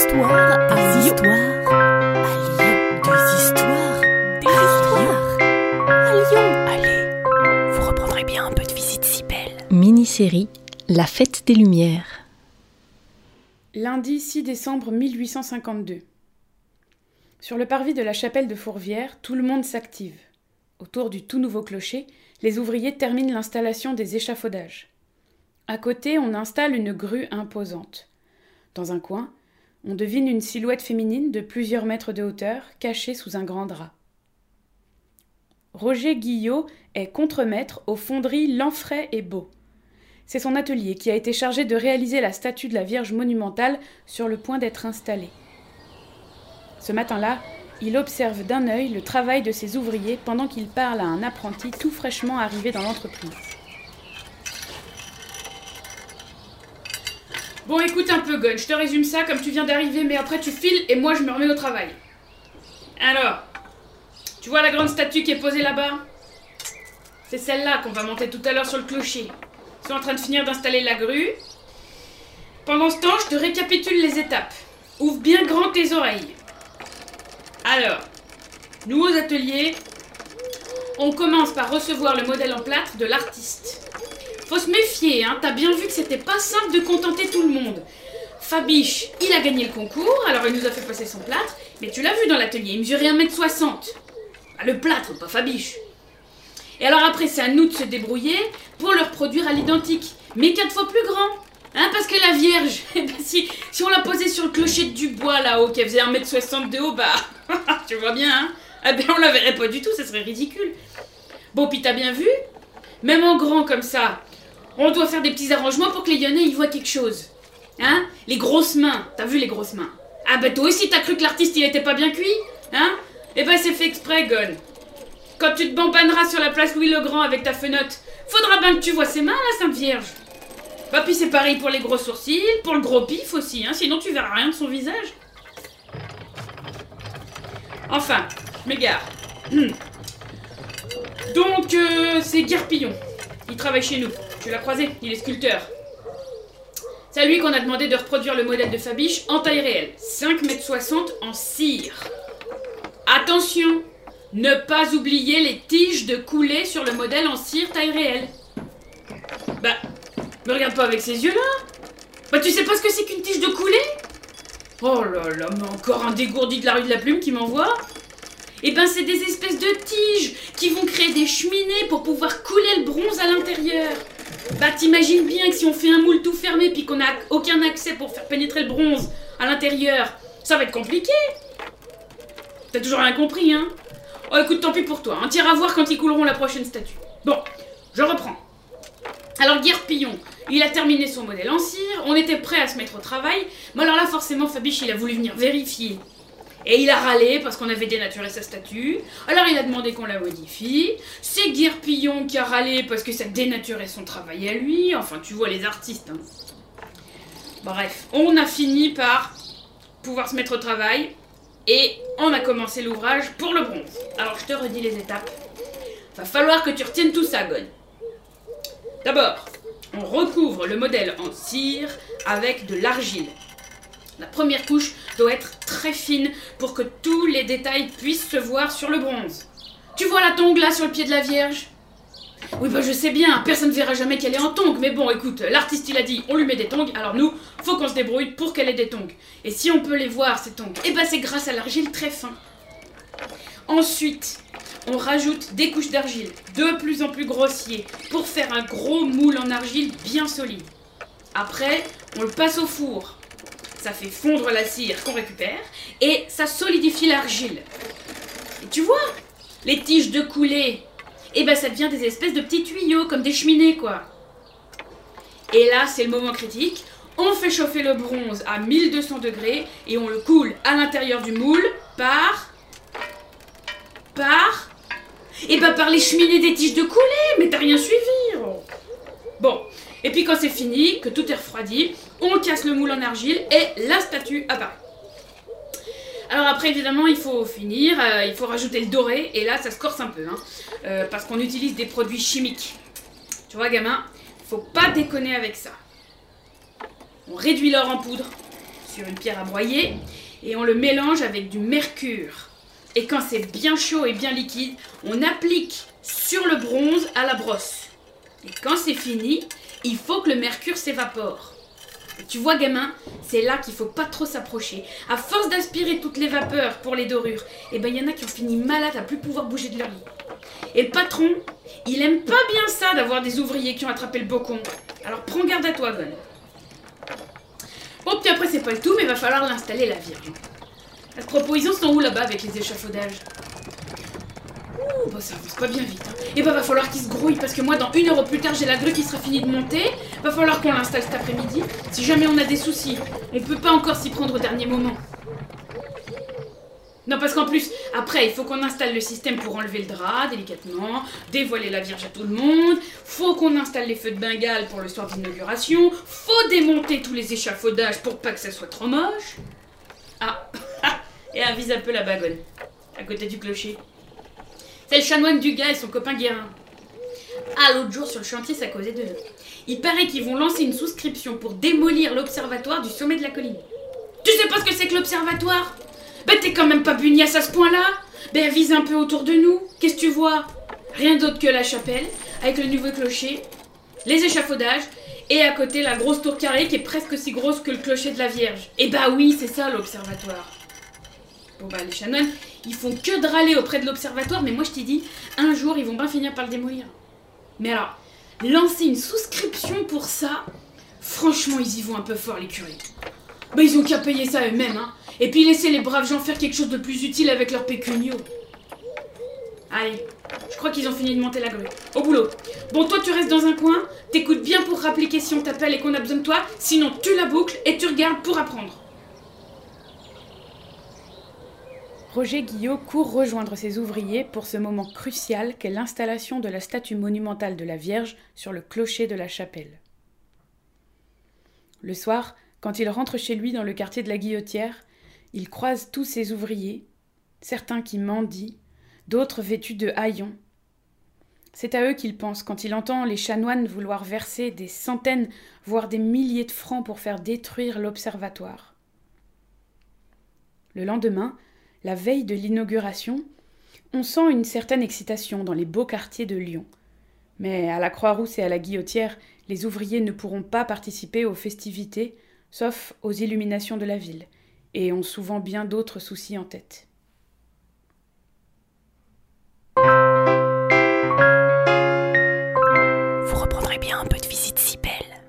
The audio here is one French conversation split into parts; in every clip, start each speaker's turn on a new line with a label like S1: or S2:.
S1: histoires à histoires à Lyon. Des histoires, des histoires à Lyon. Allez, vous reprendrez bien un peu de visite si belle.
S2: Mini-série La fête des Lumières.
S3: Lundi 6 décembre 1852. Sur le parvis de la chapelle de Fourvière, tout le monde s'active. Autour du tout nouveau clocher, les ouvriers terminent l'installation des échafaudages. À côté, on installe une grue imposante. Dans un coin, on devine une silhouette féminine de plusieurs mètres de hauteur, cachée sous un grand drap. Roger Guillot est contremaître aux fonderies Lanfray et Beau. C'est son atelier qui a été chargé de réaliser la statue de la Vierge monumentale sur le point d'être installée. Ce matin-là, il observe d'un œil le travail de ses ouvriers pendant qu'il parle à un apprenti tout fraîchement arrivé dans l'entreprise. Bon, écoute un peu, Gun, je te résume ça comme tu viens d'arriver, mais après tu files et moi je me remets au travail. Alors, tu vois la grande statue qui est posée là-bas? C'est celle-là qu'on va monter tout à l'heure sur le clocher. Je suis en train de finir d'installer la grue. Pendant ce temps, je te récapitule les étapes. Ouvre bien grand tes oreilles. Alors, nous aux ateliers, on commence par recevoir le modèle en plâtre de l'artiste. Faut se méfier, hein, t'as bien vu que c'était pas simple de contenter tout le monde. Fabiche, il a gagné le concours, alors il nous a fait passer son plâtre, mais tu l'as vu dans l'atelier, il mesurait 1m60. Ah, le plâtre, pas Fabiche. Et alors après, c'est à nous de se débrouiller pour le reproduire à l'identique, mais quatre fois plus grand. Hein, parce que la Vierge, eh ben, si, si on la posait sur le clocher du bois là-haut, qui faisait 1m60 de haut, bah, tu vois bien, hein Eh ben, on la verrait pas du tout, ça serait ridicule. Bon, puis t'as bien vu Même en grand comme ça, on doit faire des petits arrangements pour que les Lyonnais y voient quelque chose. Hein? Les grosses mains, t'as vu les grosses mains? Ah bah toi aussi t'as cru que l'artiste il était pas bien cuit Hein? Eh ben c'est fait exprès, Gon. Quand tu te bambaneras sur la place Louis le Grand avec ta fenote, faudra bien que tu vois ses mains, la Sainte Vierge. Bah puis c'est pareil pour les gros sourcils, pour le gros pif aussi, hein, sinon tu verras rien de son visage. Enfin, m'égare. Hmm. Donc, euh, c'est Guerpillon. Il travaille chez nous. Tu l'as croisé, il est sculpteur. C'est à lui qu'on a demandé de reproduire le modèle de Fabiche en taille réelle. 5,60 m en cire. Attention Ne pas oublier les tiges de coulée sur le modèle en cire taille réelle. Bah, me regarde pas avec ces yeux-là Bah tu sais pas ce que c'est qu'une tige de coulée? Oh là là, mais encore un dégourdi de la rue de la Plume qui m'envoie Eh ben c'est des espèces de tiges qui vont créer des cheminées pour pouvoir couler le bronze à l'intérieur. Bah t'imagines bien que si on fait un moule tout fermé puis qu'on n'a aucun accès pour faire pénétrer le bronze à l'intérieur, ça va être compliqué. T'as toujours rien compris, hein? Oh écoute, tant pis pour toi, hein. tire à voir quand ils couleront la prochaine statue. Bon, je reprends. Alors Guerpillon, il a terminé son modèle en cire, on était prêt à se mettre au travail, mais alors là forcément Fabiche il a voulu venir vérifier. Et il a râlé parce qu'on avait dénaturé sa statue. Alors il a demandé qu'on la modifie. C'est Guerpillon qui a râlé parce que ça dénaturait son travail à lui. Enfin, tu vois les artistes. Hein. Bref, on a fini par pouvoir se mettre au travail. Et on a commencé l'ouvrage pour le bronze. Alors je te redis les étapes. Va falloir que tu retiennes tout ça, God. D'abord, on recouvre le modèle en cire avec de l'argile. La première couche doit être très fine pour que tous les détails puissent se voir sur le bronze. Tu vois la tongue là sur le pied de la Vierge? Oui, bah je sais bien, personne ne verra jamais qu'elle est en tongue, mais bon, écoute, l'artiste il a dit on lui met des tongs, alors nous, faut qu'on se débrouille pour qu'elle ait des tongs. Et si on peut les voir, ces tongs, eh ben c'est grâce à l'argile très fin. Ensuite, on rajoute des couches d'argile de plus en plus grossiers pour faire un gros moule en argile bien solide. Après, on le passe au four. Ça fait fondre la cire qu'on récupère et ça solidifie l'argile. Et tu vois, les tiges de coulée, et eh ben ça devient des espèces de petits tuyaux comme des cheminées quoi. Et là, c'est le moment critique. On fait chauffer le bronze à 1200 degrés et on le coule à l'intérieur du moule par par et bah par les cheminées des tiges de coulée, mais t'as rien suivi. oh. Bon, et puis quand c'est fini, que tout est refroidi, on casse le moule en argile et la statue apparaît. Alors après évidemment il faut finir, euh, il faut rajouter le doré et là ça se corse un peu, hein, euh, parce qu'on utilise des produits chimiques. Tu vois gamin, faut pas déconner avec ça. On réduit l'or en poudre, sur une pierre à broyer et on le mélange avec du mercure. Et quand c'est bien chaud et bien liquide, on applique sur le bronze à la brosse. Et quand c'est fini, il faut que le mercure s'évapore. Tu vois, gamin, c'est là qu'il faut pas trop s'approcher. À force d'aspirer toutes les vapeurs pour les dorures, eh ben y en a qui ont fini malades à plus pouvoir bouger de leur lit. Et le patron, il aime pas bien ça d'avoir des ouvriers qui ont attrapé le bocon. Alors prends garde à toi, Gon. Bon, puis après, c'est pas le tout, mais va falloir l'installer, la Vierge. À ce propos, ils en où là-bas avec les échafaudages? Ouh, bah ça avance pas bien vite. Hein. Et bah va falloir qu'il se grouille parce que moi, dans une heure plus tard, j'ai la grue qui sera finie de monter. Va falloir qu'on l'installe cet après-midi. Si jamais on a des soucis, on peut pas encore s'y prendre au dernier moment. Non, parce qu'en plus, après, il faut qu'on installe le système pour enlever le drap délicatement, dévoiler la Vierge à tout le monde, faut qu'on installe les feux de Bengale pour le soir d'inauguration, faut démonter tous les échafaudages pour pas que ça soit trop moche. Ah, et avise un peu la bagonne, à côté du clocher. C'est le chanoine du gars et son copain Guérin. Ah, l'autre jour sur le chantier, ça causait de Il paraît qu'ils vont lancer une souscription pour démolir l'observatoire du sommet de la colline. Tu sais pas ce que c'est que l'observatoire? Ben t'es quand même pas pugnace à ce point-là Ben vise un peu autour de nous. Qu'est-ce que tu vois? Rien d'autre que la chapelle, avec le nouveau clocher, les échafaudages, et à côté la grosse tour carrée qui est presque aussi grosse que le clocher de la Vierge. Et eh bah oui, c'est ça l'observatoire. Bon bah les chanoines, ils font que de râler auprès de l'observatoire, mais moi je t'ai dit, un jour ils vont bien finir par le démolir. Mais alors, lancer une souscription pour ça, franchement ils y vont un peu fort les curés. Bah ils ont qu'à payer ça eux-mêmes, hein. Et puis laisser les braves gens faire quelque chose de plus utile avec leur pécunio. Allez, je crois qu'ils ont fini de monter la grue. Au boulot. Bon, toi, tu restes dans un coin, t'écoutes bien pour rappeler si on t'appelle et qu'on a besoin de toi, sinon tu la boucles et tu regardes pour apprendre.
S4: Roger Guillot court rejoindre ses ouvriers pour ce moment crucial qu'est l'installation de la statue monumentale de la Vierge sur le clocher de la chapelle. Le soir, quand il rentre chez lui dans le quartier de la Guillotière, il croise tous ses ouvriers, certains qui mendient, d'autres vêtus de haillons. C'est à eux qu'il pense quand il entend les chanoines vouloir verser des centaines, voire des milliers de francs pour faire détruire l'observatoire. Le lendemain, la veille de l'inauguration, on sent une certaine excitation dans les beaux quartiers de Lyon. Mais à la Croix-Rousse et à la Guillotière, les ouvriers ne pourront pas participer aux festivités, sauf aux illuminations de la ville, et ont souvent bien d'autres soucis en tête.
S2: Vous reprendrez bien un peu de visite si belle.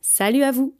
S5: Salut à vous